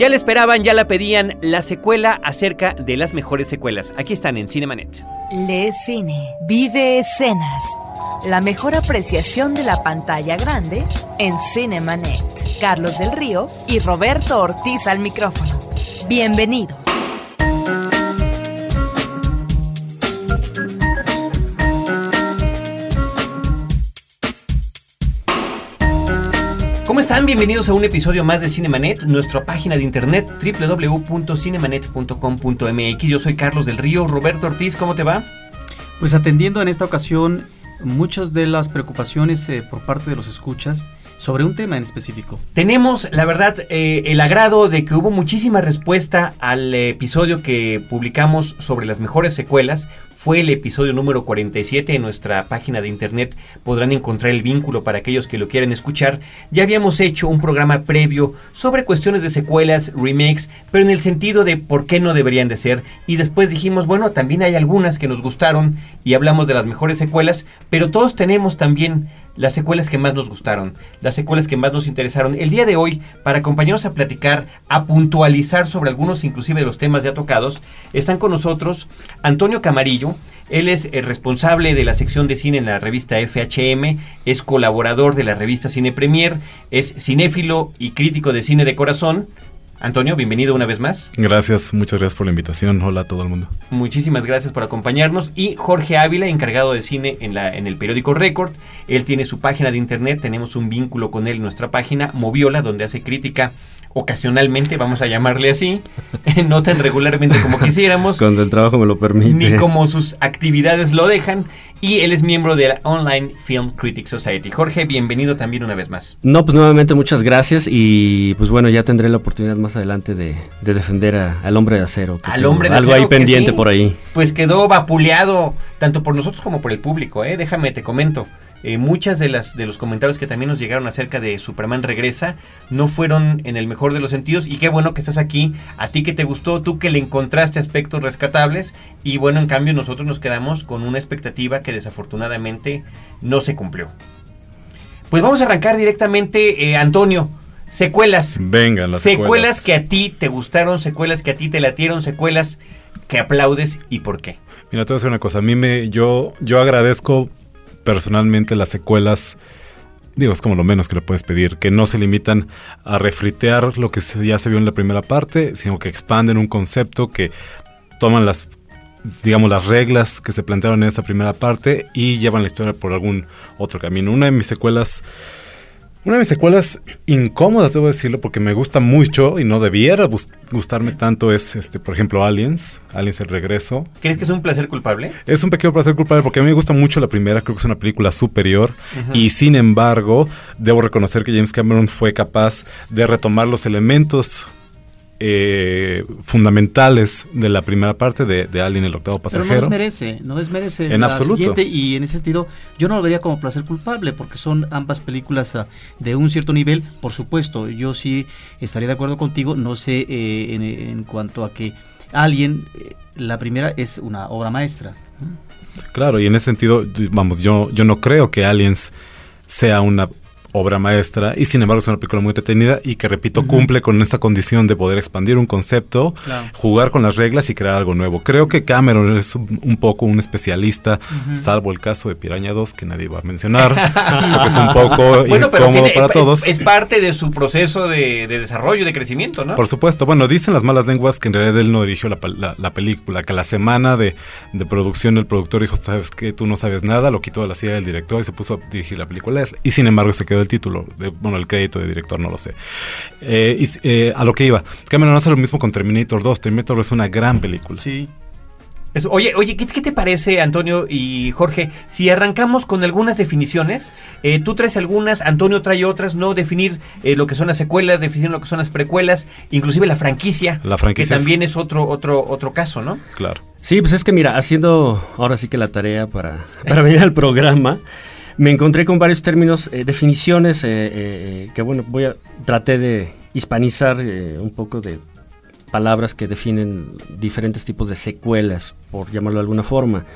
Ya la esperaban, ya la pedían, la secuela acerca de las mejores secuelas. Aquí están en Cinemanet. Lee cine, vive escenas. La mejor apreciación de la pantalla grande en Cinemanet. Carlos del Río y Roberto Ortiz al micrófono. Bienvenidos. ¿Cómo están? Bienvenidos a un episodio más de Cinemanet, nuestra página de internet www.cinemanet.com.mx. Yo soy Carlos del Río. Roberto Ortiz, ¿cómo te va? Pues atendiendo en esta ocasión muchas de las preocupaciones eh, por parte de los escuchas sobre un tema en específico. Tenemos, la verdad, eh, el agrado de que hubo muchísima respuesta al episodio que publicamos sobre las mejores secuelas. Fue el episodio número 47 en nuestra página de internet. Podrán encontrar el vínculo para aquellos que lo quieran escuchar. Ya habíamos hecho un programa previo sobre cuestiones de secuelas, remakes, pero en el sentido de por qué no deberían de ser. Y después dijimos, bueno, también hay algunas que nos gustaron y hablamos de las mejores secuelas, pero todos tenemos también las secuelas que más nos gustaron, las secuelas que más nos interesaron. El día de hoy, para acompañarnos a platicar, a puntualizar sobre algunos inclusive de los temas ya tocados, están con nosotros Antonio Camarillo. Él es el responsable de la sección de cine en la revista FHM, es colaborador de la revista Cine Premier, es cinéfilo y crítico de cine de corazón. Antonio, bienvenido una vez más. Gracias, muchas gracias por la invitación. Hola a todo el mundo. Muchísimas gracias por acompañarnos. Y Jorge Ávila, encargado de cine en, la, en el periódico Record. Él tiene su página de internet, tenemos un vínculo con él en nuestra página, Moviola, donde hace crítica ocasionalmente, vamos a llamarle así, no tan regularmente como quisiéramos. Cuando el trabajo me lo permite. Ni como sus actividades lo dejan. Y él es miembro de la Online Film Critics Society. Jorge, bienvenido también una vez más. No, pues nuevamente muchas gracias y pues bueno, ya tendré la oportunidad más adelante de, de defender a, al hombre de acero. al hombre de algo acero. ahí pendiente sí, por ahí. Pues quedó vapuleado tanto por nosotros como por el público, ¿eh? Déjame, te comento. Eh, muchas de las de los comentarios que también nos llegaron acerca de Superman regresa no fueron en el mejor de los sentidos y qué bueno que estás aquí, a ti que te gustó, tú que le encontraste aspectos rescatables y bueno, en cambio nosotros nos quedamos con una expectativa que desafortunadamente no se cumplió. Pues vamos a arrancar directamente, eh, Antonio. Secuelas. Venga, las secuelas. secuelas. que a ti te gustaron, secuelas que a ti te latieron, secuelas que aplaudes y por qué. Mira, te voy a decir una cosa. A mí me, yo, yo agradezco personalmente las secuelas, digo, es como lo menos que le puedes pedir, que no se limitan a refritear lo que ya se vio en la primera parte, sino que expanden un concepto, que toman las, digamos, las reglas que se plantearon en esa primera parte y llevan la historia por algún otro camino. Una de mis secuelas... Una de mis secuelas incómodas, debo decirlo, porque me gusta mucho y no debiera gustarme tanto es, este, por ejemplo, Aliens, Aliens el regreso. ¿Crees que es un placer culpable? Es un pequeño placer culpable porque a mí me gusta mucho la primera, creo que es una película superior uh -huh. y sin embargo, debo reconocer que James Cameron fue capaz de retomar los elementos eh, fundamentales de la primera parte de, de, Alien el octavo pasajero. Pero no desmerece, no desmerece en la absoluto. siguiente y en ese sentido yo no lo vería como placer culpable porque son ambas películas uh, de un cierto nivel, por supuesto, yo sí estaría de acuerdo contigo, no sé eh, en, en, cuanto a que Alien, eh, la primera es una obra maestra. Claro, y en ese sentido, vamos, yo, yo no creo que Aliens sea una obra maestra y sin embargo es una película muy entretenida y que repito uh -huh. cumple con esta condición de poder expandir un concepto, claro. jugar con las reglas y crear algo nuevo. Creo que Cameron es un, un poco un especialista, uh -huh. salvo el caso de Piraña 2 que nadie va a mencionar, porque es un poco bueno, incómodo pero tiene, para es, todos. Es parte de su proceso de, de, desarrollo, de crecimiento, ¿no? Por supuesto. Bueno, dicen las malas lenguas que en realidad él no dirigió la, la, la película, que la semana de, de, producción el productor dijo, sabes que tú no sabes nada, lo quitó de la silla del director y se puso a dirigir la película. Y sin embargo se quedó el título de bueno, el crédito de director, no lo sé. Eh, y, eh, a lo que iba, Cameron hace lo mismo con Terminator 2. Terminator 2 es una gran película. Sí. Eso, oye, oye, ¿qué, ¿qué, te parece, Antonio y Jorge? Si arrancamos con algunas definiciones, eh, tú traes algunas, Antonio trae otras, ¿no? Definir eh, lo que son las secuelas, definir lo que son las precuelas, inclusive la franquicia, la franquicia que también es otro, otro, otro caso, ¿no? Claro. Sí, pues es que mira, haciendo ahora sí que la tarea para, para venir al programa, me encontré con varios términos, eh, definiciones, eh, eh, que bueno, voy a traté de hispanizar un poco de palabras que definen diferentes tipos de secuelas, por llamarlo de alguna forma.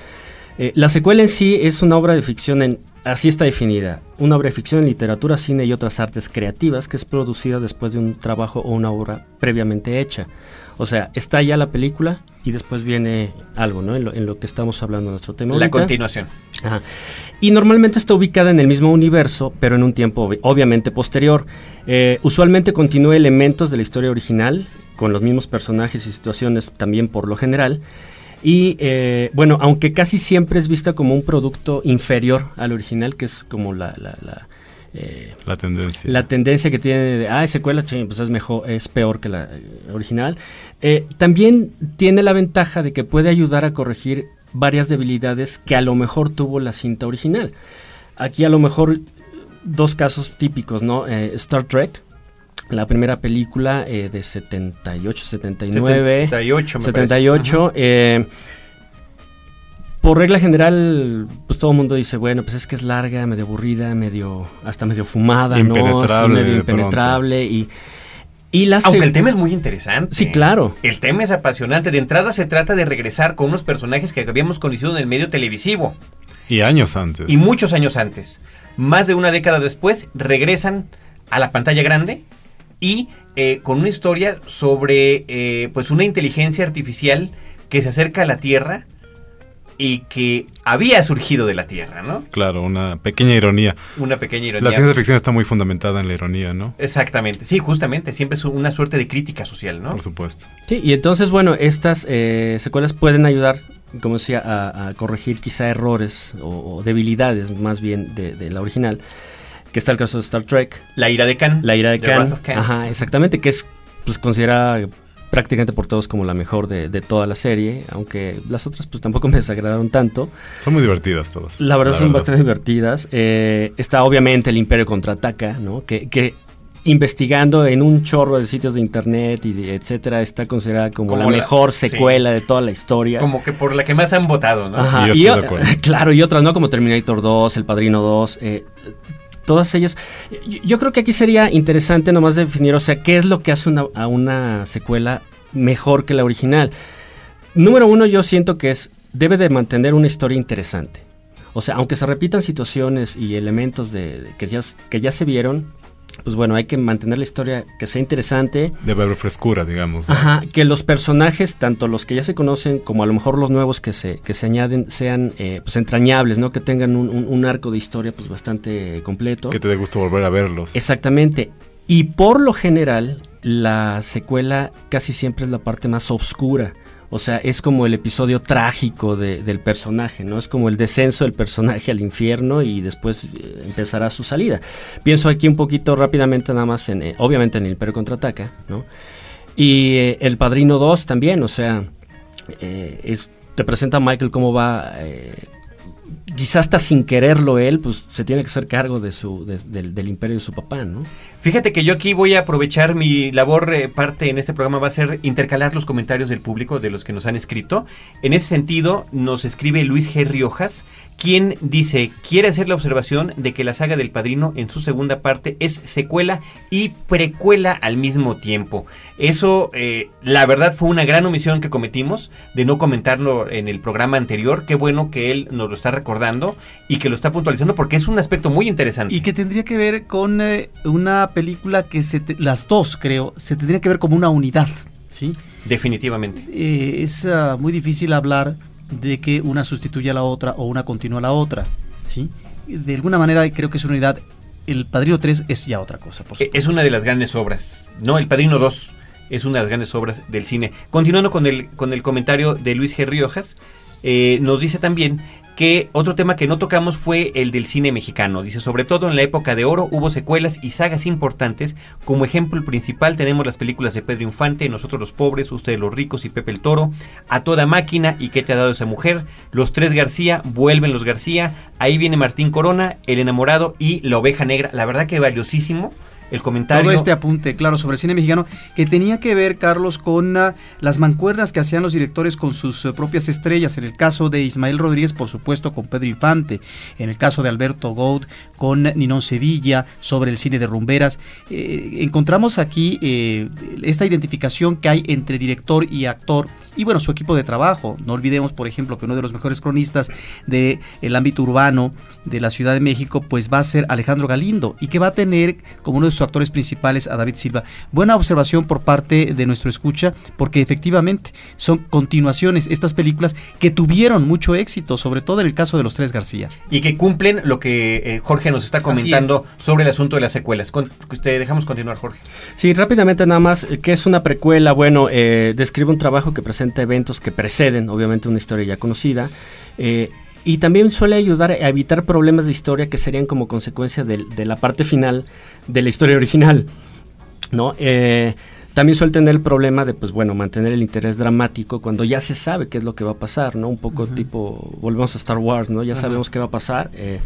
Eh, la secuela en sí es una obra de ficción en así está definida, una obra de ficción en literatura, cine y otras artes creativas que es producida después de un trabajo o una obra previamente hecha. O sea, está ya la película y después viene algo, ¿no? En lo, que estamos hablando en nuestro tema. La continuación. Ajá. Y normalmente está ubicada en el mismo universo, pero en un tiempo obviamente posterior. Eh, usualmente continúa elementos de la historia original, con los mismos personajes y situaciones también por lo general. Y eh, bueno, aunque casi siempre es vista como un producto inferior al original, que es como la, la, la, eh, la tendencia. La tendencia que tiene de, ah, secuela, pues es mejor, es peor que la eh, original. también tiene la ventaja de que puede ayudar a corregir varias debilidades que a lo mejor tuvo la cinta original. Aquí a lo mejor dos casos típicos, ¿no? Star Trek, la primera película eh, de 78, 79. 78, me 78. Eh, por regla general, pues todo el mundo dice, bueno, pues es que es larga, medio aburrida, medio, hasta medio fumada, ¿no? medio impenetrable y... Y Aunque el tema es muy interesante. Sí, claro. El tema es apasionante. De entrada se trata de regresar con unos personajes que habíamos conocido en el medio televisivo. Y años antes. Y muchos años antes. Más de una década después, regresan a la pantalla grande y eh, con una historia sobre eh, pues una inteligencia artificial que se acerca a la Tierra y que había surgido de la Tierra, ¿no? Claro, una pequeña ironía. Una pequeña ironía. La ciencia ficción está muy fundamentada en la ironía, ¿no? Exactamente, sí, justamente, siempre es una suerte de crítica social, ¿no? Por supuesto. Sí, y entonces, bueno, estas eh, secuelas pueden ayudar, como decía, a, corregir quizá errores o, debilidades más bien de la original que está el caso de Star Trek. La ira de Khan. La ira de Khan. Ajá, exactamente, que es pues considerada prácticamente por todos como la mejor de, toda la serie, aunque las otras pues tampoco me desagradaron tanto. Son muy divertidas todas. La verdad son bastante divertidas. Eh, está obviamente el Imperio contraataca, ¿no? Que, que, investigando en un chorro de sitios de internet y etcétera, está considerada como, la, mejor secuela de toda la historia. Como que por la que más han votado, ¿no? Ajá, y, claro, y otras, ¿no? Como Terminator 2, El Padrino 2. Eh, todas ellas. Yo, creo que aquí sería interesante nomás definir, o sea, qué es lo que hace una, a una secuela mejor que la original. Número uno, yo siento que es, debe de mantener una historia interesante. O sea, aunque se repitan situaciones y elementos de, que, ya, que ya se vieron, pues bueno, hay que mantener la historia que sea interesante. Debe haber frescura, digamos. Ajá, que los personajes, tanto los que ya se conocen como a lo mejor los nuevos que se, que se añaden, sean eh, pues entrañables, ¿no? Que tengan un, arco de historia pues bastante completo. Que te dé gusto volver a verlos. Exactamente. Y por lo general, la secuela casi siempre es la parte más oscura. O sea, es como el episodio trágico del personaje, ¿no? Es como el descenso del personaje al infierno y después eh, empezará su salida. Pienso aquí un poquito rápidamente nada más en, eh, obviamente en el Imperio Contraataca, ¿no? Y eh, El Padrino 2 también, o sea, te presenta a Michael cómo va quizás hasta sin quererlo él, pues se tiene que hacer cargo de su, del, imperio de su papá, ¿no? Fíjate que yo aquí voy a aprovechar mi labor, eh, parte en este programa va a ser intercalar los comentarios del público, de los que nos han escrito. En ese sentido, nos escribe Luis G. Riojas, quien dice, quiere hacer la observación de que la saga del Padrino en su segunda parte es secuela y precuela al mismo tiempo. Eso, eh, la verdad, fue una gran omisión que cometimos de no comentarlo en el programa anterior. Qué bueno que él nos lo está recordando y que lo está puntualizando porque es un aspecto muy interesante. Y que tendría que ver con eh, una película que se las dos, creo, se tendría que ver como una unidad, ¿sí? Definitivamente. Eh, es ah, muy difícil hablar de que una sustituya a la otra o una continúa a la otra, ¿sí? De alguna manera creo que es una unidad. El Padrino 3 es ya otra cosa, por Es una de las grandes obras. No, El Padrino 2 es una de las grandes obras del cine. Continuando con el, con el comentario de Luis G. Riojas, eh, nos dice también que otro tema que no tocamos fue el del cine mexicano. Dice, sobre todo en la época de oro hubo secuelas y sagas importantes. Como ejemplo principal tenemos las películas de Pedro Infante, Nosotros los pobres, Ustedes los ricos y Pepe el Toro, A toda máquina y ¿Qué te ha dado esa mujer? Los tres García, Vuelven los García, Ahí viene Martín Corona, El enamorado y La oveja negra. La verdad que valiosísimo el comentario. Todo este apunte, claro, sobre el cine mexicano, que tenía que ver, Carlos, con uh, las mancuernas que hacían los directores con sus uh, propias estrellas. En el caso de Ismael Rodríguez, por supuesto, con Pedro Infante. En el caso de Alberto Gould, con Ninón Sevilla, sobre el cine de rumberas. Eh, encontramos aquí eh, esta identificación que hay entre director y actor y, bueno, su equipo de trabajo. No olvidemos, por ejemplo, que uno de los mejores cronistas del el ámbito urbano de la Ciudad de México, pues va a ser Alejandro Galindo y que va a tener como uno de sus actores principales a David Silva. Buena observación por parte de nuestro escucha, porque efectivamente son continuaciones estas películas que tuvieron mucho éxito, sobre todo en el caso de los tres García. Y que cumplen lo que eh, Jorge nos está comentando sobre el asunto de las secuelas. Con, usted dejamos continuar, Jorge. Sí, rápidamente nada más, ¿qué es una precuela? Bueno, eh, describe un trabajo que presenta eventos que preceden, obviamente, una historia ya conocida. Eh, y también suele ayudar a evitar problemas de historia que serían como consecuencia de, de la parte final de la historia original. ¿no? Eh, también suele tener el problema de, pues bueno, mantener el interés dramático cuando ya se sabe qué es lo que va a pasar, ¿no? Un poco uh -huh. tipo, volvemos a Star Wars, ¿no? Ya uh -huh. sabemos qué va a pasar. Eh,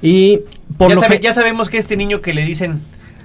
y por ya, lo sabe, ya sabemos que este niño que le dicen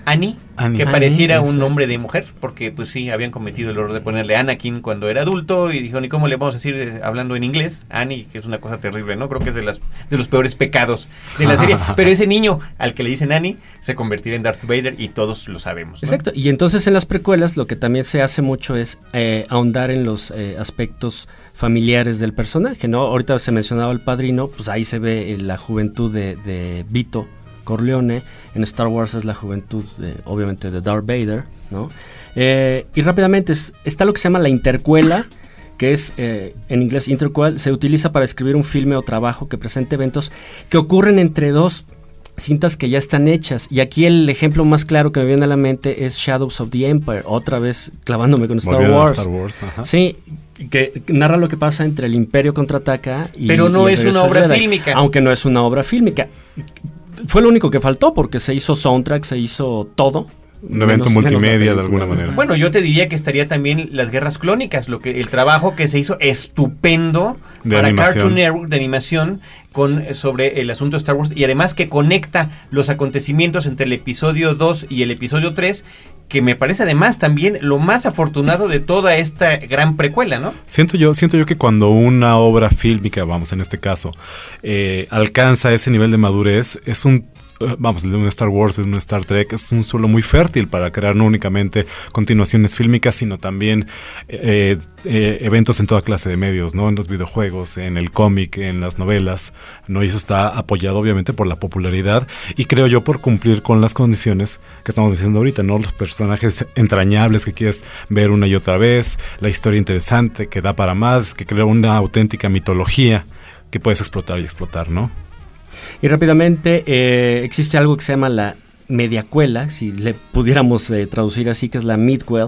Annie, Annie. que pareciera Annie, un nombre de mujer, porque pues sí, habían cometido el error de ponerle Anakin cuando era adulto y dijeron, ¿y cómo le vamos a decir eh, hablando en inglés? Annie, que es una cosa terrible, ¿no? Creo que es de, las, de los peores pecados de la serie. Pero ese niño al que le dicen Annie se convertirá en Darth Vader y todos lo sabemos. ¿no? Exacto, y entonces en las precuelas lo que también se hace mucho es eh, ahondar en los eh, aspectos familiares del personaje, ¿no? Ahorita se mencionaba el padrino, pues ahí se ve la juventud de, de Vito Corleone, en Star Wars es la juventud, de, obviamente, de Darth Vader, ¿no? Eh, y rápidamente es, está lo que se llama la intercuela, que es eh, en inglés interquel, se utiliza para escribir un filme o trabajo que presente eventos que ocurren entre dos cintas que ya están hechas. Y aquí el ejemplo más claro que me viene a la mente es Shadows of the Empire, otra vez clavándome con Star Volviendo Wars. Star Wars ajá. Sí, que narra lo que pasa entre el Imperio contraataca y Pero no y es una obra Jedi, fílmica. Aunque no es una obra fílmica fue lo único que faltó porque se hizo soundtrack, se hizo todo. Un evento multimedia de alguna manera. Bueno, yo te diría que estaría también las guerras clónicas, lo que el trabajo que se hizo estupendo de para animación. Cartoon Network de animación con sobre el asunto de Star Wars y además que conecta los acontecimientos entre el episodio 2 y el episodio 3 que me parece además también lo más afortunado de toda esta gran precuela, ¿no? Siento yo, siento yo que cuando una obra fílmica, vamos en este caso, eh, alcanza ese nivel de madurez, es un vamos, de un Star Wars, de un Star Trek, es un suelo muy fértil para crear no únicamente continuaciones fílmicas, sino también eh, eh, eventos en toda clase de medios, ¿no? En los videojuegos, en el cómic, en las novelas, ¿no? Y eso está apoyado obviamente por la popularidad y creo yo por cumplir con las condiciones que estamos diciendo ahorita, ¿no? Los personajes entrañables que quieres ver una y otra vez, la historia interesante que da para más, que crea una auténtica mitología que puedes explotar y explotar, ¿no? Y rápidamente eh, existe algo que se llama la mediacuela, si le pudiéramos eh, traducir así, que es la midquel,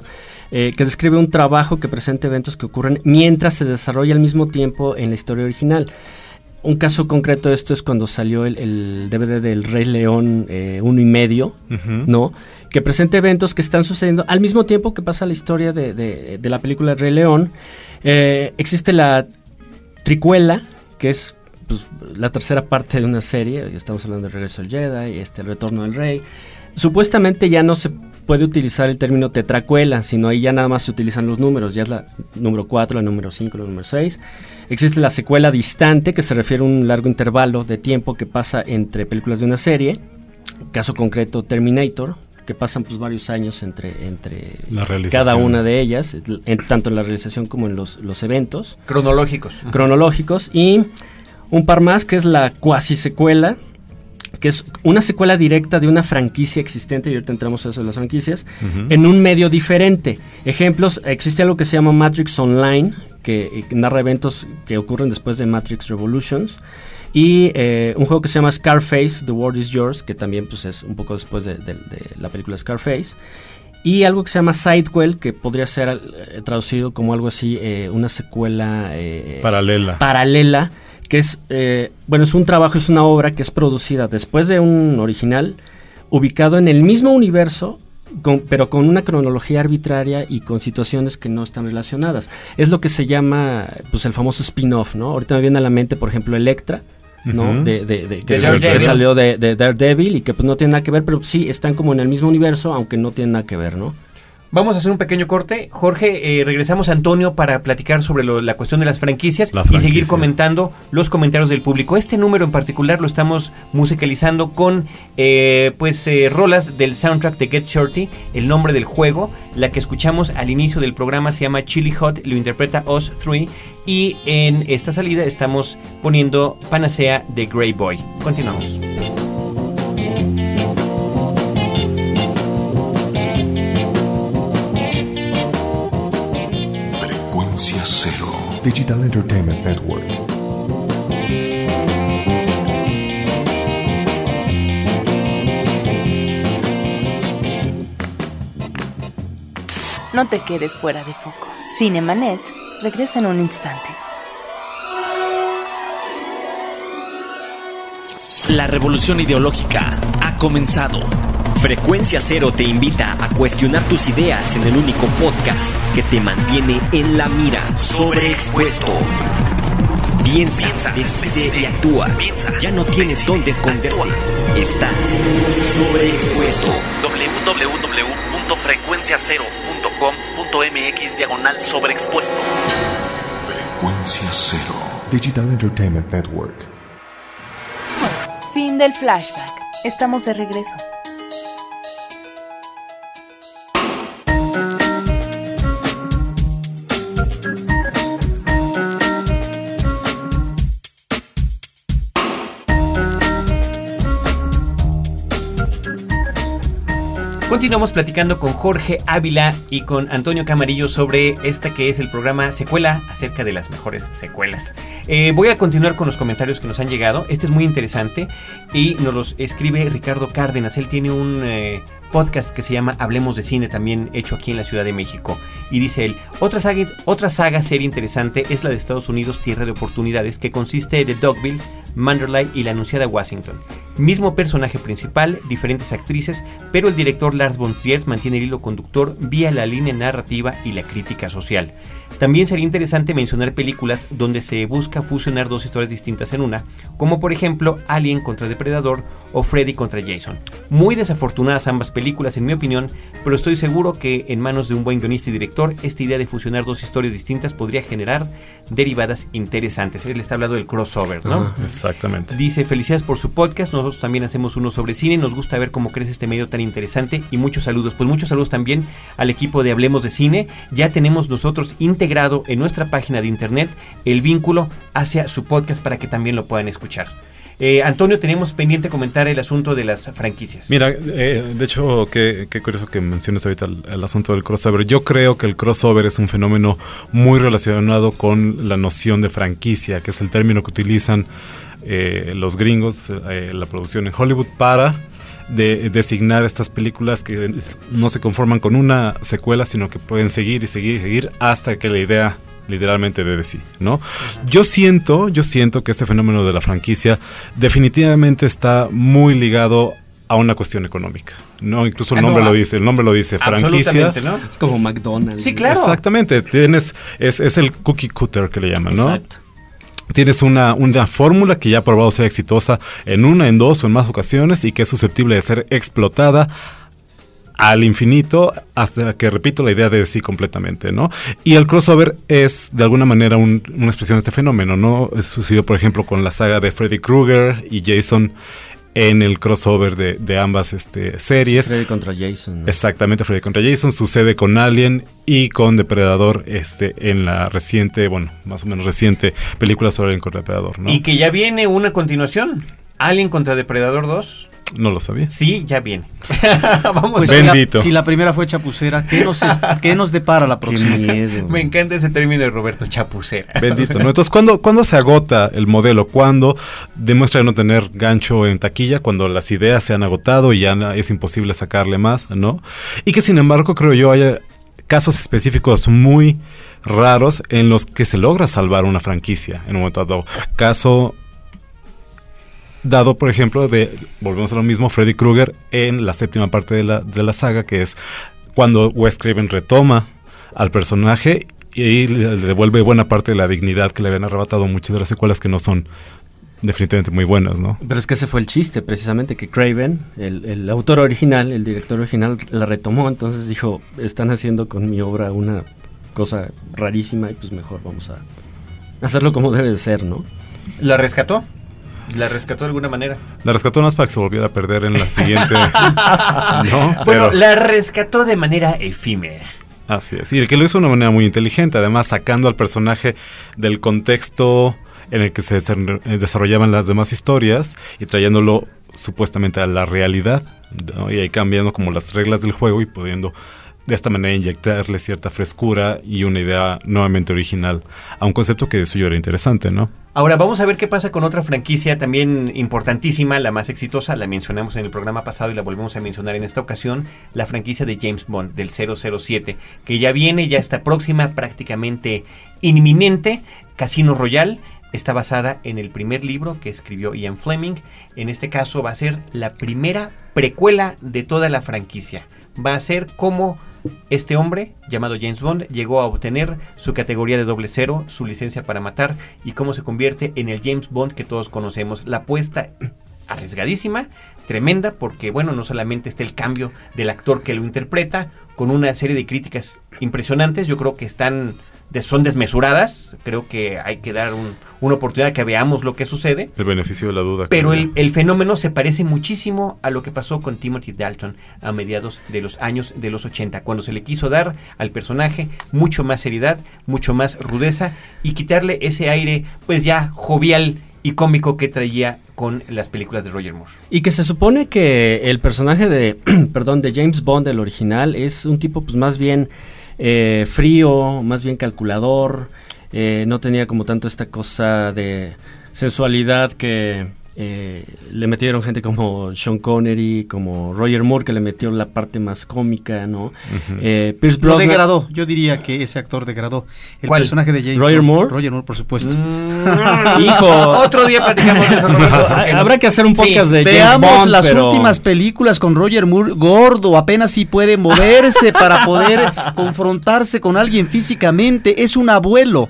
eh, que describe un trabajo que presenta eventos que ocurren mientras se desarrolla al mismo tiempo en la historia original. Un caso concreto de esto es cuando salió el, el DVD del Rey León eh, uno y medio, uh -huh. ¿no? Que presenta eventos que están sucediendo al mismo tiempo que pasa la historia de, de, de la película Rey León. Existe la tricuela, que es pues, la tercera parte de una serie, estamos hablando del regreso del Jedi, este, el retorno del rey. Supuestamente ya no se puede utilizar el término tetracuela, sino ahí ya nada más se utilizan los números, ya es la número 4, la número 5, la número 6. Existe la secuela distante, que se refiere a un largo intervalo de tiempo que pasa entre películas de una serie. Caso concreto, Terminator, que pasan pues varios años entre, entre cada una de ellas, en, tanto en la realización como en los, los eventos. Cronológicos. Cronológicos. Y un par más que es la cuasi secuela, que es una secuela directa de una franquicia existente, y ahorita entramos a eso de las franquicias, uh -huh. en un medio diferente. Ejemplos, existe algo que se llama Matrix Online, que, que narra eventos que ocurren después de Matrix Revolutions. Y eh, un juego que se llama Scarface, The World Is Yours, que también pues, es un poco después de, de, de la película Scarface. Y algo que se llama Sidequel, que podría ser eh, traducido como algo así, eh, una secuela eh, paralela. paralela que es, eh, bueno, es un trabajo, es una obra que es producida después de un original, ubicado en el mismo universo, con, pero con una cronología arbitraria y con situaciones que no están relacionadas. Es lo que se llama, pues, el famoso spin-off, ¿no? Ahorita me viene a la mente, por ejemplo, Electra, ¿no? De, de- de- que, De sal- que salió de, de Daredevil y que pues no tiene nada que ver, pero sí están como en el mismo universo, aunque no tienen nada que ver, ¿no? Vamos a hacer un pequeño corte. Jorge, eh, regresamos a Antonio para platicar sobre lo- la cuestión de las franquicias La y seguir comentando los comentarios del público. Este número en particular lo estamos musicalizando con eh, pues eh, rolas del soundtrack de Get Shorty, el nombre del juego. La que escuchamos al inicio del programa se llama Chili Hot, lo interpreta Us 3 y en esta salida estamos poniendo Panacea de Grey Boy. Continuamos. Frecuencia cero. Digital Entertainment Network. No te quedes fuera de foco. Cinemanet regresa en un instante. La revolución ideológica ha comenzado. Frecuencia Cero te invita a cuestionar tus ideas en el único podcast que te mantiene en la mira, sobreexpuesto. Piensa, decide y actúa. ya no tienes dónde esconderte. Estás sobreexpuesto. www.frecuenciacero.com.mx diagonal sobreexpuesto. Frecuencia cero. Digital Entertainment Network. Fin del flashback. Estamos de regreso. Continuamos platicando con Jorge Ávila y con Antonio Camarillo sobre esta que es el programa Secuela acerca de las mejores secuelas. Eh, voy a continuar con los comentarios que nos han llegado. Este es muy interesante y nos los escribe Ricardo Cárdenas. Él tiene un eh, podcast que se llama Hablemos de Cine, también hecho aquí en la Ciudad de México. Y dice él, otra saga, otra saga serie interesante es la de Estados Unidos Tierra de Oportunidades, que consiste de Dogville, Manderley y la anunciada Washington. Mismo personaje principal, diferentes actrices, pero el director Lars von Trier mantiene el hilo conductor vía la línea narrativa y la crítica social. También sería interesante mencionar películas donde se busca fusionar dos historias distintas en una, como por ejemplo Alien contra Depredador o Freddy contra Jason. Muy desafortunadas ambas películas en mi opinión, pero estoy seguro que en manos de un buen guionista y director, esta idea de fusionar dos historias distintas podría generar derivadas interesantes. Él está hablando del crossover, ¿no? Exactamente. Dice, felicidades por su podcast, nosotros también hacemos uno sobre cine, nos gusta ver cómo crece este medio tan interesante y muchos saludos. Pues muchos saludos también al equipo de Hablemos de Cine. Ya tenemos nosotros integrado en nuestra página de internet el vínculo hacia su podcast para que también lo puedan escuchar. Eh, Antonio, tenemos pendiente comentar el asunto de las franquicias. Mira, eh, de hecho, qué, curioso que menciones ahorita el, asunto del crossover. Yo creo que el crossover es un fenómeno muy relacionado con la noción de franquicia, que es el término que utilizan eh, los gringos, la producción en Hollywood, para de, designar estas películas que no se conforman con una secuela, sino que pueden seguir y seguir y seguir hasta que la idea literalmente de sí, ¿no? Yo siento, yo siento que este fenómeno de la franquicia definitivamente está muy ligado a una cuestión económica, ¿no? Incluso el Ah, no, nombre lo dice, el nombre lo dice, franquicia. ¿no? Es como McDonald's. Sí, claro. Exactamente, tienes, es, es el cookie cutter que le llaman, ¿no? Exacto. Tienes una, una fórmula que ya ha probado ser exitosa en una, en dos o en más ocasiones y que es susceptible de ser explotada al infinito hasta que repito la idea de sí completamente, ¿no? Y el crossover es de alguna manera un- una expresión de este fenómeno, ¿no? Sucedió por ejemplo con la saga de Freddy Krueger y Jason en el crossover de, de ambas este, series. Freddy contra Jason. ¿no? Exactamente, Freddy contra Jason sucede con Alien y con Depredador este, en la reciente, bueno, más o menos reciente película sobre Alien contra Depredador, ¿no? Y que ya viene una continuación. Alien contra Depredador 2. No lo sabía. Sí, ya viene. Vamos Pues a si la- Bendito. Si la, primera fue chapucera, ¿qué nos, es- qué nos depara la Qué próxima? miedo. Me encanta ese término de Roberto Chapucera. Bendito, ¿no? Entonces, ¿cuándo, ¿cuándo se agota el modelo? ¿Cuándo demuestra no tener gancho en taquilla? Cuando las ideas se han agotado y ya es imposible sacarle más, ¿no? Y que sin embargo, creo yo, haya casos específicos muy raros en los que se logra salvar una franquicia en un momento dado. Caso dado, por ejemplo, de, volvemos a lo mismo, Freddy Krueger en la séptima parte de la, de la saga, que es cuando Wes Craven retoma al personaje y le, le devuelve buena parte de la dignidad que le habían arrebatado muchas de las secuelas que no son definitivamente muy buenas, ¿no? Pero es que ese fue el chiste, precisamente, que Craven, el, el autor original, el director original, la retomó, entonces dijo, están haciendo con mi obra una cosa rarísima y pues mejor vamos a hacerlo como debe de ser, ¿no? ¿La rescató? ¿La rescató de alguna manera? La rescató más para que se volviera a perder en la siguiente. ¿no? Bueno, Pero- la rescató de manera efímera. Así es, y el que lo hizo de una manera muy inteligente, además sacando al personaje del contexto en el que se eh, desarrollaban las demás historias y trayéndolo supuestamente a la realidad, ¿no? y ahí cambiando como las reglas del juego y pudiendo de esta manera inyectarle cierta frescura y una idea nuevamente original a un concepto que de suyo era interesante, ¿no? Ahora vamos a ver qué pasa con otra franquicia también importantísima, la más exitosa, la mencionamos en el programa pasado y la volvemos a mencionar en esta ocasión, la franquicia de James Bond del 007, que ya viene, ya está próxima, prácticamente inminente, Casino Royale. Está basada en el primer libro que escribió Ian Fleming. En este caso va a ser la primera precuela de toda la franquicia. Va a ser como este hombre, llamado James Bond, llegó a obtener su categoría de doble cero, su licencia para matar, y cómo se convierte en el James Bond que todos conocemos. La apuesta arriesgadísima, tremenda, porque bueno, no solamente está el cambio del actor que lo interpreta, con una serie de críticas impresionantes, yo creo que están de- son desmesuradas, creo que hay que dar un- una oportunidad que veamos lo que sucede. El beneficio de la duda. Pero el, el fenómeno se parece muchísimo a lo que pasó con Timothy Dalton a mediados de los años de los 80, cuando se le quiso dar al personaje mucho más seriedad, mucho más rudeza y quitarle ese aire pues ya jovial y cómico que traía con las películas de Roger Moore. Y que se supone que el personaje de, perdón, de James Bond, el original, es un tipo pues más bien eh, frío, más bien calculador, eh, no tenía como tanto esta cosa de sensualidad que eh, le metieron gente como Sean Connery, como Roger Moore, que le metió la parte más cómica, ¿no? Eh, Pierce Lo degradó, yo diría que ese actor degradó. El ¿Cuál? personaje de James ¿Roger. Moore? Roger Moore, por supuesto. Hijo. Otro día platicamos de eso, Roberto, nos- Habrá que hacer un Sí, podcast de Veamos James Bond, las pero- últimas películas con Roger Moore gordo, apenas si puede moverse para poder confrontarse con alguien físicamente. Es un abuelo.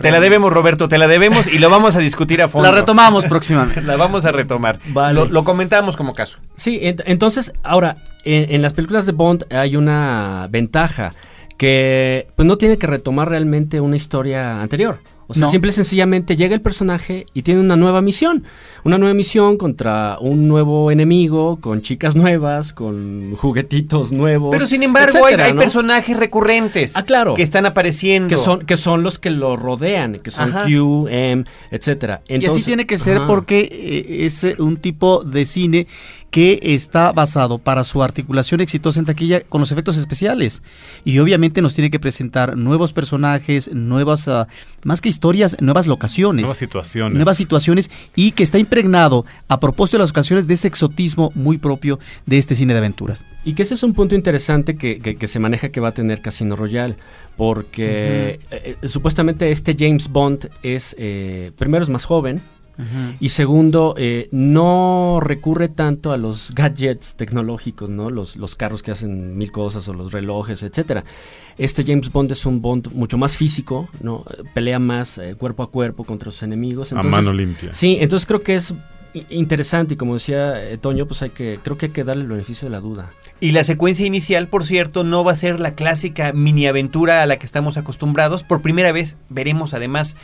Te la debemos, Roberto, te la debemos y lo vamos a discutir a fondo. La retomamos próximamente. La vamos a retomar. Vale. Lo, lo comentamos como caso. Sí, ent- entonces, ahora, en, en las películas de Bond hay una ventaja que pues no tiene que retomar realmente una historia anterior. O sea, No. simple y sencillamente llega el personaje y tiene una nueva misión. Una nueva misión contra un nuevo enemigo, con chicas nuevas, con juguetitos nuevos. Pero sin embargo, hay, etcétera, hay ¿no? personajes recurrentes Ah, claro. que están apareciendo. que son, que son los que lo rodean, que son Ajá. Q, M, etcétera. y así tiene que ser Ajá. porque eh, es eh, un tipo de cine que está basado para su articulación exitosa en taquilla con los efectos especiales. Y obviamente nos tiene que presentar nuevos personajes, nuevas, ah, más que historias, nuevas locaciones. Nuevas situaciones. Nuevas situaciones y que está impregnado a propósito de las ocasiones de ese exotismo muy propio de este cine de aventuras. Y que ese es un punto interesante que, que- que se maneja que va a tener Casino Royale, porque eh, eh, supuestamente este James Bond es, eh, primero es más joven, y segundo, eh, no recurre tanto a los gadgets tecnológicos, ¿no? Los, los carros que hacen mil cosas o los relojes, etcétera. Este James Bond es un Bond mucho más físico, ¿no? Pelea más eh, cuerpo a cuerpo contra sus enemigos. A mano limpia. Sí, entonces creo que es interesante y como decía eh, Toño, pues hay que, creo que hay que darle el beneficio de la duda. Y la secuencia inicial, por cierto, no va a ser la clásica mini aventura a la que estamos acostumbrados. Por primera vez veremos además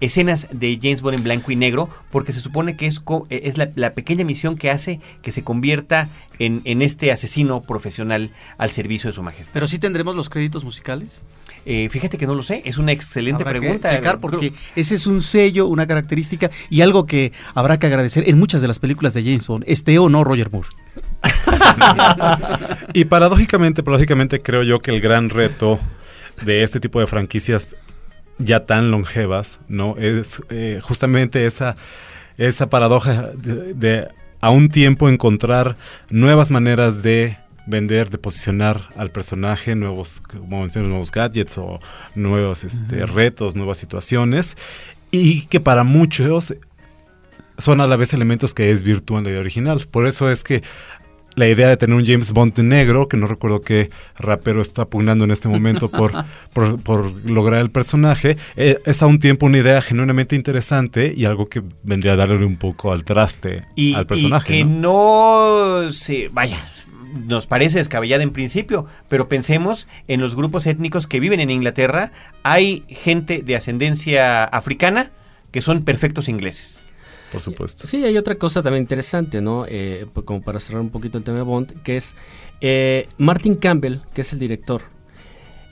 escenas de James Bond en blanco y negro, porque se supone que es, co- eh, es la, la pequeña misión que hace que se convierta en, en este asesino profesional al servicio de su majestad. Pero sí tendremos los créditos musicales. Eh, fíjate que no lo sé, es una excelente Habrá que pregunta. checar porque ese es un sello, una característica y algo que habrá que agradecer en muchas de las películas de James Bond, esté o no Roger Moore. Y paradójicamente, paradójicamente creo yo que el gran reto de este tipo de franquicias ya tan longevas, ¿no? Es eh, justamente esa, esa paradoja de, de a un tiempo encontrar nuevas maneras de vender, de posicionar al personaje, nuevos, como mencioné, nuevos gadgets o nuevos este, retos, nuevas situaciones, y que para muchos son a la vez elementos que desvirtúan la idea original. Por eso es que la idea de tener un James Bond negro, que no recuerdo qué rapero está pugnando en este momento por, por, por lograr el personaje, eh, es a un tiempo una idea genuinamente interesante y algo que vendría a darle un poco al traste y, al personaje. y que ¿no? no se vaya nos parece descabellada en principio, pero pensemos en los grupos étnicos que viven en Inglaterra. Hay gente de ascendencia africana que son perfectos ingleses. Por supuesto. Sí, hay otra cosa también interesante, ¿no? Eh, pues como para cerrar un poquito el tema de Bond, que es eh, Martin Campbell, que es el director.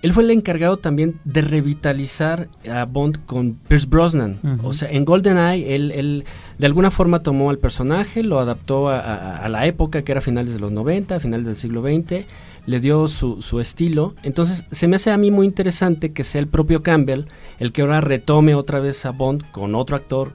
Él fue el encargado también de revitalizar a Bond con Pierce Brosnan. O sea, en GoldenEye, él, él de alguna forma tomó al personaje, lo adaptó a, a- a la época, que era finales de los 90, finales del siglo XX, le dio su, su estilo. Entonces, se me hace a mí muy interesante que sea el propio Campbell el que ahora retome otra vez a Bond con otro actor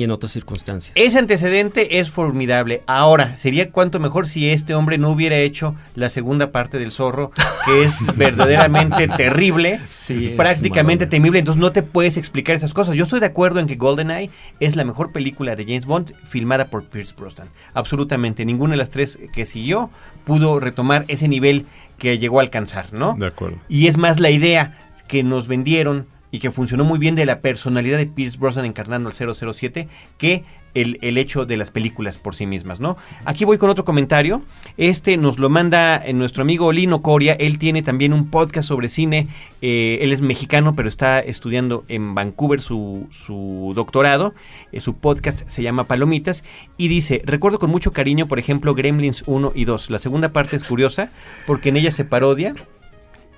y en otras circunstancias. Ese antecedente es formidable. Ahora, sería cuanto mejor si este hombre no hubiera hecho la segunda parte del zorro, que es verdaderamente terrible, Sí, prácticamente temible. Entonces no te puedes explicar esas cosas. Yo estoy de acuerdo en que GoldenEye es la mejor película de James Bond filmada por Pierce Brosnan. Absolutamente. Ninguna de las tres que siguió pudo retomar ese nivel que llegó a alcanzar, ¿no? De acuerdo. Y es más la idea que nos vendieron y que funcionó muy bien de la personalidad de Pierce Brosnan encarnando al 007 que el, el hecho de las películas por sí mismas, ¿no? Aquí voy con otro comentario. Este nos lo manda eh, nuestro amigo Lino Coria. Él tiene también un podcast sobre cine. Eh, él es mexicano, pero está estudiando en Vancouver su, su doctorado. Eh, su podcast se llama Palomitas. Y dice, recuerdo con mucho cariño, por ejemplo, Gremlins 1 y 2. La segunda parte es curiosa porque en ella se parodia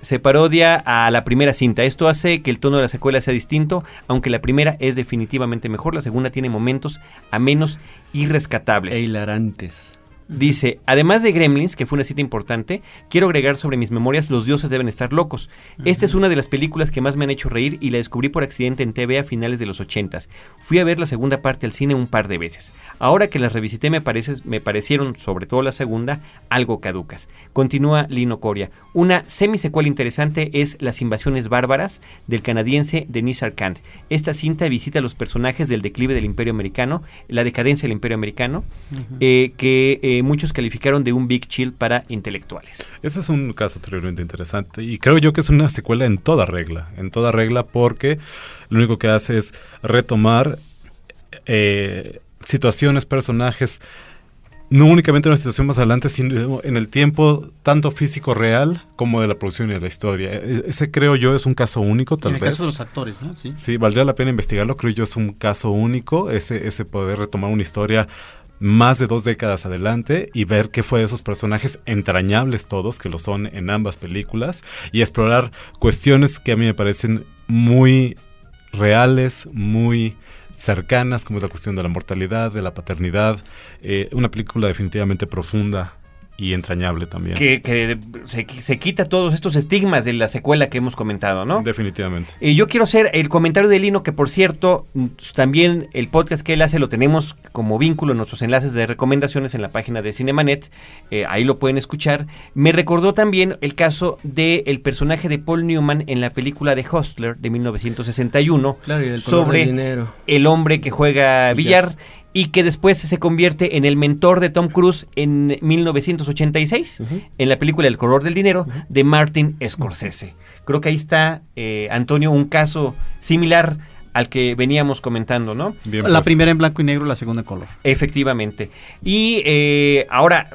se parodia a la primera cinta. Esto hace que el tono de la secuela sea distinto, aunque la primera es definitivamente mejor, la segunda tiene momentos a menos irrescatables. E hilarantes. Dice, además de Gremlins, que fue una cita importante, quiero agregar sobre mis memorias Los dioses deben estar locos. Esta es una de las películas que más me han hecho reír y la descubrí por accidente en TV a finales de los 80. Fui a ver la segunda parte al cine un par de veces. Ahora que las revisité me, parece, me parecieron, sobre todo la segunda, algo caducas. Continúa Lino Coria. Una semisecuela interesante es Las invasiones bárbaras del canadiense Denis Arcand. Esta cinta visita a los personajes del declive del imperio americano, la decadencia del imperio americano, eh, que eh, muchos calificaron de un big chill para intelectuales. Ese es un caso terriblemente interesante y creo yo que es una secuela en toda regla, en toda regla porque lo único que hace es retomar eh, situaciones, personajes, no únicamente en una situación más adelante, sino en el tiempo tanto físico real como de la producción y de la historia. E- Ese creo yo es un caso único, tal en el vez. caso de los actores, ¿no? Sí. Sí, valdría la pena investigarlo, creo yo es un caso único, ese, ese poder retomar una historia más de dos décadas adelante y ver qué fue de esos personajes entrañables todos, que lo son en ambas películas, y explorar cuestiones que a mí me parecen muy reales, muy cercanas, como es la cuestión de la mortalidad, de la paternidad, eh, una película definitivamente profunda y entrañable también. Que, que se, se quita todos estos estigmas de la secuela que hemos comentado, ¿no? Definitivamente. Y yo quiero hacer el comentario de Lino, que por cierto, también el podcast que él hace lo tenemos como vínculo en nuestros enlaces de recomendaciones en la página de Cinemanet. eh, ahí lo pueden escuchar. Me recordó también el caso del personaje de Paul Newman en la película de Hostler de 1961 Claro, y el sobre del dinero. el hombre que juega Billar. billar y que después se convierte en el mentor de Tom Cruise en 1986 Ujú. en la película El color del dinero de Martin Scorsese. Creo que ahí está, eh, Antonio, un caso similar al que veníamos comentando, ¿no? Bien, La pues. primera en blanco y negro, la segunda en color. Efectivamente. Y eh, ahora,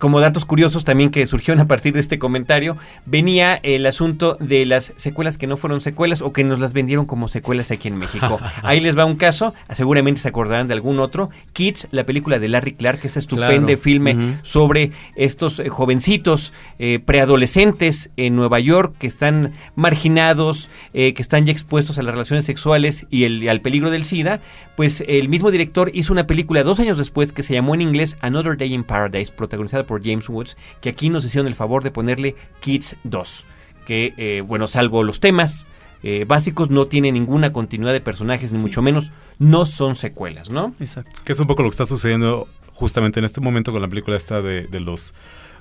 como datos curiosos también que surgieron a partir de este comentario, venía el asunto de las secuelas que no fueron secuelas o que nos las vendieron como secuelas aquí en México. Ahí les va un caso, seguramente se acordarán de algún otro. Kids, la película de Larry Clark, ese estupendo Claro. filme sobre estos eh, jovencitos eh, preadolescentes en Nueva York que están marginados, eh, que están ya expuestos a las relaciones sexuales y, el, y al peligro del SIDA, pues el mismo director hizo una película dos años después que se llamó en inglés Another Day in Paradise, protagonizada por James Woods, que aquí nos hicieron el favor de ponerle Kids 2, que eh, bueno, salvo los temas eh, básicos, no tiene ninguna continuidad de personajes, ni mucho menos, no son secuelas, ¿no? Exacto. Que es un poco lo que está sucediendo justamente en este momento con la película esta de, de los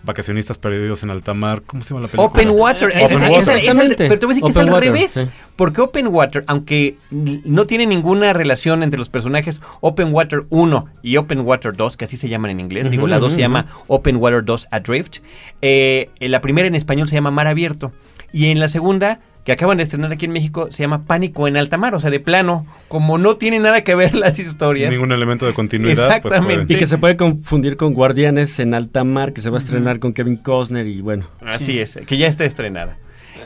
Vacacionistas perdidos en alta mar. ¿Cómo se llama la película? Open Water. Open Water. esa- Exactamente. pero te voy a decir que es al Water, revés. sí. Porque Open Water, aunque no tiene ninguna relación entre los personajes, Open Water 1 y Open Water 2, que así se llaman en inglés, digo, la 2 ujú, se llama Open Water 2 Adrift. eh, la primera en español se llama Mar Abierto. Y en la segunda, que acaban de estrenar aquí en México, se llama Pánico en Alta Mar. O sea, de plano, como no tiene nada que ver las historias. Ningún elemento de continuidad. pues, Exactamente. puede- Y que se puede confundir con Guardianes en alta mar, que se va a estrenar con Kevin Costner y bueno. Así es, que ya está estrenada.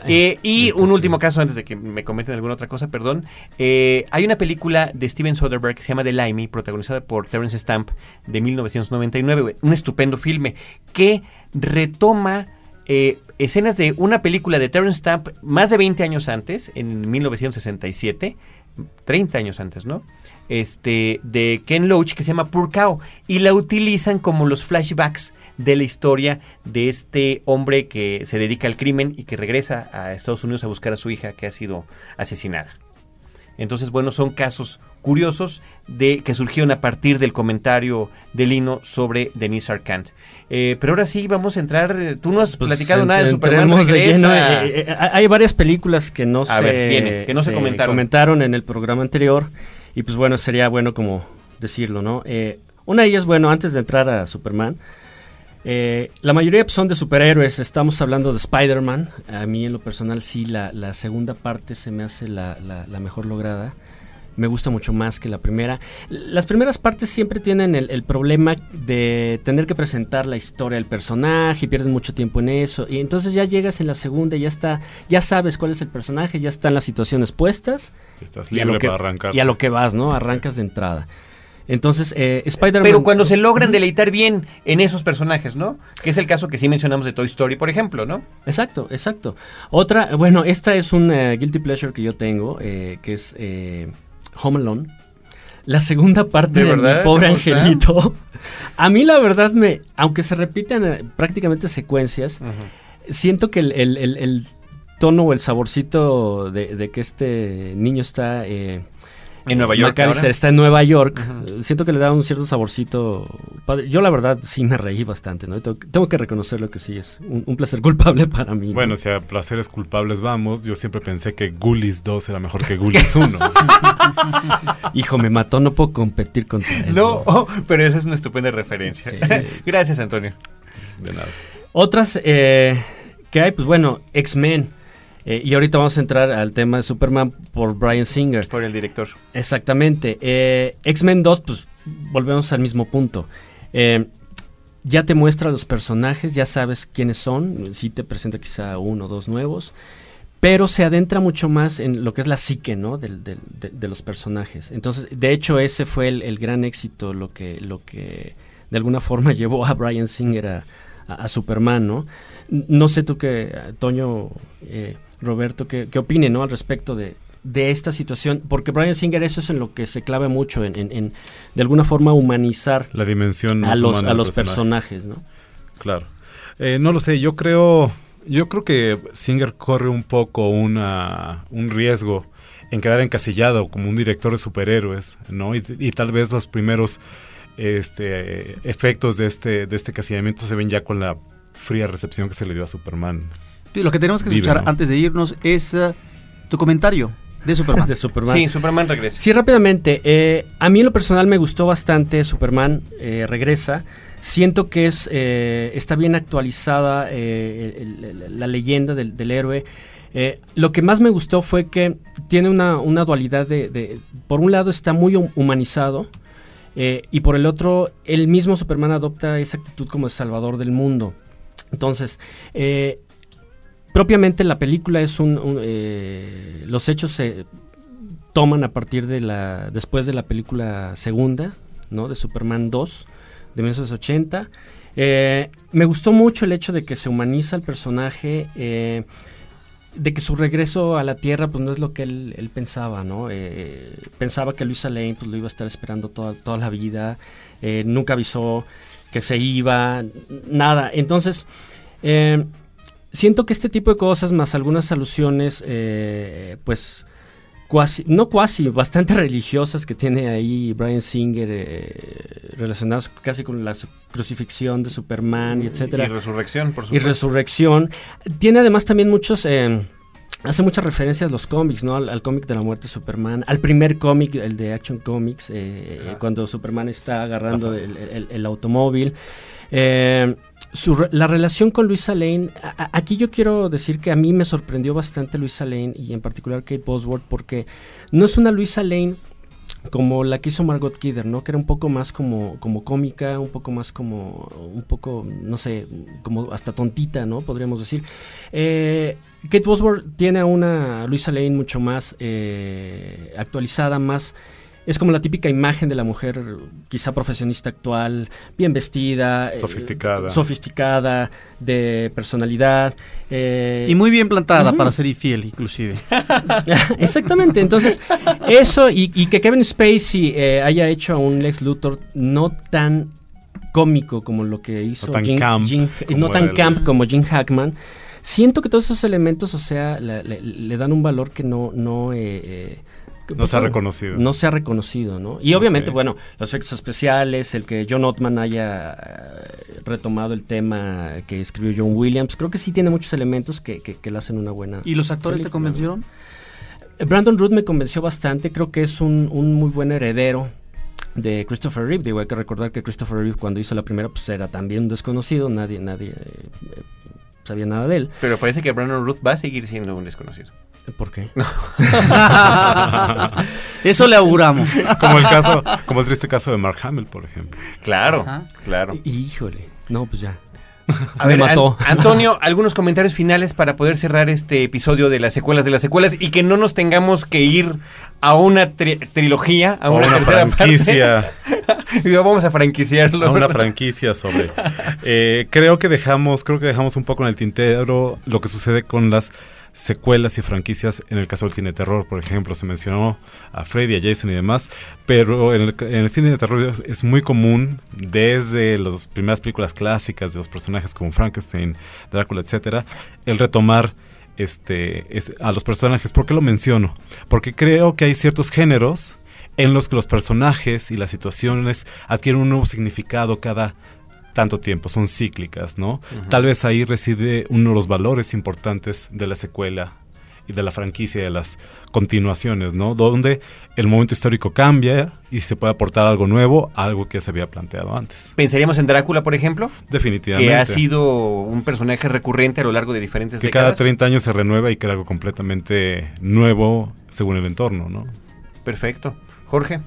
Eh, y un último caso antes de que me comenten alguna otra cosa, perdón. Eh, hay una película de Steven Soderbergh que se llama The Limey, protagonizada por Terence Stamp de 1999, un estupendo filme que retoma eh, escenas de una película de Terence Stamp más de 20 años antes, en 1967, 30 años antes, ¿no? Este, de Ken Loach que se llama Cow y la utilizan como los flashbacks de la historia de este hombre que se dedica al crimen y que regresa a Estados Unidos a buscar a su hija que ha sido asesinada. Entonces, bueno, son casos curiosos de que surgieron a partir del comentario de Lino sobre Denise Arcand. Eh, pero ahora sí vamos a entrar. eh, Tú no has Pues, platicado nada de Superman de lleno, eh, eh, hay varias películas que no, A se, ver, viene, que no se comentaron. en el programa anterior. Y pues bueno, sería bueno como decirlo, ¿no? Una de ellas, bueno, antes de entrar a Superman, la mayoría pues, son de superhéroes. Estamos hablando de Spider-Man. A mí en lo personal sí, la, la segunda parte se me hace la, la- la mejor lograda. Me gusta mucho más que la primera. Las primeras partes siempre tienen el, el problema de tener que presentar la historia del personaje y pierden mucho tiempo en eso. Y entonces ya llegas en la segunda y ya está, ya sabes cuál es el personaje, ya están las situaciones puestas. Estás y a lo libre que, para arrancar. y a lo que vas, ¿no? Arrancas de entrada. Entonces, eh, Spider-Man. Pero cuando se logran deleitar bien en esos personajes, ¿no? Que es el caso que sí mencionamos de Toy Story, por ejemplo, ¿no? Exacto, exacto. Otra, bueno, esta es un eh, guilty pleasure que yo tengo, eh, que es eh, Home Alone. La segunda parte ¿De de, verdad? mi pobre angelito. A mí la verdad me, aunque se repiten eh, prácticamente secuencias, siento que el, el- el- el tono o el saborcito de, de que este niño está eh, En Nueva York McAllister ahora. está en Nueva York. Siento que le da un cierto saborcito padre. Yo la verdad sí me reí bastante, ¿no? Y Tengo, tengo que reconocerlo que sí es un, un placer culpable para mí. ¿no? Bueno, si a placeres culpables vamos, yo siempre pensé que Ghoulies 2 era mejor que Ghoulies 1. Hijo, me mató, no puedo competir contra él. No, oh, pero esa es una estupenda referencia. Gracias, Antonio. De nada. Otras eh, que hay, pues bueno, X-Men. Eh, y ahorita vamos a entrar al tema de Superman por Brian Singer. Por el director. Exactamente. Eh, X-Men 2, pues volvemos al mismo punto. Eh, ya te muestra los personajes, ya sabes quiénes son, sí te presenta quizá uno o dos nuevos, pero se adentra mucho más en lo que es la psique, ¿no? De, de los personajes. Entonces, de hecho, ese fue el, el gran éxito, lo que, lo que de alguna forma llevó a Brian Singer a, a- a Superman, ¿no? No sé tú qué, Toño, eh, Roberto, qué, qué opine, ¿no? Al respecto de, de esta situación, porque Brian Singer eso es en lo que se clave mucho, en, en- en, de alguna forma humanizar La dimensión a los, a los personaje. personajes, ¿no? Claro. Eh, no lo sé, yo creo, yo creo que Singer corre un poco una, un riesgo en quedar encasillado como un director de superhéroes, ¿no? Y, y tal vez los primeros este, efectos de este, de este casillamiento se ven ya con la fría recepción que se le dio a Superman. Lo que tenemos que Vive, escuchar ¿no? antes de irnos es eh, tu comentario de Superman. De Superman. Sí, Superman regresa. Sí, rápidamente. eh, a mí en lo personal me gustó bastante Superman eh, regresa. Siento que es eh, está bien actualizada eh, el- el- la leyenda del, del héroe. Eh, lo que más me gustó fue que tiene una, una dualidad de, de- Por un lado está muy hum- humanizado eh, y por el otro el mismo Superman adopta esa actitud como el salvador del mundo. Entonces, eh, propiamente la película es un... eh, los hechos se toman a partir de la... después de la película segunda, ¿no? De Superman 2, de 1980. Eh, me gustó mucho el hecho de que se humaniza el personaje, eh, de que su regreso a la Tierra pues no es lo que él, pensaba, ¿no? Eh, pensaba que Luisa Lane pues lo iba a estar esperando toda, toda la vida, eh, nunca avisó que se iba, nada. Entonces, siento que este tipo de cosas, más algunas alusiones, eh, pues cuasi, no cuasi, bastante religiosas que tiene ahí Brian Singer eh, relacionadas casi con la crucifixión de Superman y etcétera. Y resurrección, por Y supuesto. Resurrección. Tiene además también muchos... eh, hace muchas referencias a los cómics, ¿no? Al, al cómic de la muerte de Superman, al primer cómic, el de Action Comics, eh, cuando Superman está agarrando el, el- el automóvil. Eh, su la relación con Luisa Lane, aquí yo quiero decir que a mí me sorprendió bastante Luisa Lane y en particular Kate Bosworth porque no es una Luisa Lane como la que hizo Margot Kidder, ¿no? Que era un poco más como, como cómica, un poco más como, un poco, no sé, como hasta tontita, ¿no? Podríamos decir. Eh, Kate Bosworth tiene a una Luisa Lane mucho más eh, actualizada, más... Es como la típica imagen de la mujer, quizá profesionista actual, bien vestida, eh, Sofisticada. sofisticada, de personalidad. eh, Y muy bien plantada para ser infiel, inclusive. Exactamente, entonces eso y, y que Kevin Spacey eh, haya hecho a un Lex Luthor no tan cómico como lo que hizo No tan Jim- camp Jim- como no tan camp como Jim Hackman. Siento que todos esos elementos, o sea, le, le- le dan un valor que no no eh, eh, No pues, se ha bueno, reconocido. No se ha reconocido, ¿no? Y obviamente, bueno, los efectos especiales, el que John Ottman haya eh, retomado el tema que escribió John Williams, creo que sí tiene muchos elementos que, que, que le hacen una buena. ¿Y los actores te convencieron? Eh, Brandon Root me convenció bastante, creo que es un, un muy buen heredero de Christopher Reeve. Digo, hay que recordar que Christopher Reeve cuando hizo la primera pues era también un desconocido, nadie, nadie eh, eh, sabía nada de él. Pero parece que Brandon Ruth va a seguir siendo un desconocido. ¿Por qué? Eso le auguramos. Como el caso, como el triste caso de Mark Hamill, por ejemplo. Claro, Ajá. claro. Híjole, no, pues ya. A Me ver, mató. An- Antonio, algunos comentarios finales para poder cerrar este episodio de las secuelas de las secuelas y que no nos tengamos que ir a una tri- trilogía, a una, una tercera franquicia. Vamos a franquiciarlo. a una ¿verdad? franquicia sobre. Eh, creo que dejamos, creo que dejamos un poco en el tintero lo que sucede con las secuelas y franquicias en el caso del cine de terror, por ejemplo, se mencionó a Freddy, a Jason y demás, pero en el, en el cine de terror es, muy común desde las primeras películas clásicas de los personajes como Frankenstein, Drácula, etcétera, el retomar este es- a los personajes. ¿Por qué lo menciono? Porque creo que hay ciertos géneros en los que los personajes y las situaciones adquieren un nuevo significado cada tanto tiempo, son cíclicas, ¿no? Tal vez ahí reside uno de los valores importantes de la secuela y de la franquicia, de las continuaciones, ¿no? Donde el momento histórico cambia y se puede aportar algo nuevo, algo que se había planteado antes. Pensaríamos en Drácula, por ejemplo, Definitivamente. que ha sido un personaje recurrente a lo largo de diferentes que cada décadas. 30 años se renueva y crea algo completamente nuevo según el entorno, ¿no? Perfecto. Jorge.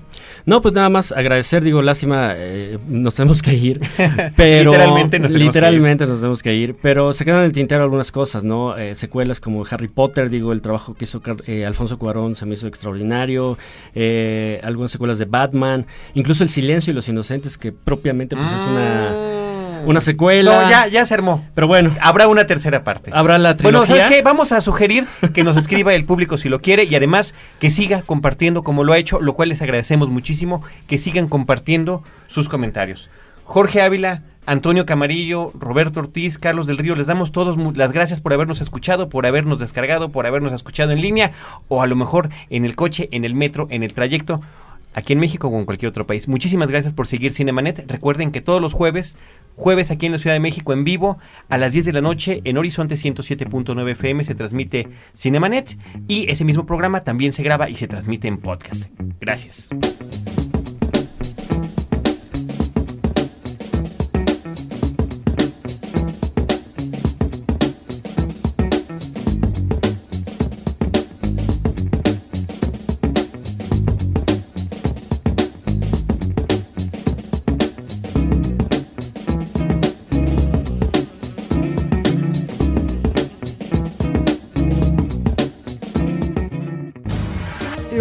No, pues nada más agradecer, digo, lástima, eh, nos tenemos que ir, pero... Literalmente nos tenemos que literalmente nos tenemos que ir, pero se quedan en el tintero algunas cosas, ¿no? Eh, secuelas como Harry Potter, digo, el trabajo que hizo eh, Alfonso Cuarón se me hizo extraordinario, eh, algunas secuelas de Batman, incluso El Silencio y los Inocentes, que propiamente pues es una, una secuela. No, ya, ya se armó. Pero bueno, Habrá una tercera parte. habrá la Bueno, trilogía. ¿sabes qué? Vamos a sugerir que nos escriba el público si lo quiere y además que siga compartiendo como lo ha hecho, lo cual les agradecemos muchísimo, que sigan compartiendo sus comentarios. Jorge Ávila, Antonio Camarillo, Roberto Ortiz, Carlos del Río, les damos todos las gracias por habernos escuchado, por habernos descargado, por habernos escuchado en línea o a lo mejor en el coche, en el metro, en el trayecto. Aquí en México o en cualquier otro país. Muchísimas gracias por seguir Cinemanet. Recuerden que todos los jueves, jueves aquí en la Ciudad de México en vivo, a las 10 de la noche en Horizonte 107.9 FM se transmite Cinemanet y ese mismo programa también se graba y se transmite en podcast. Gracias.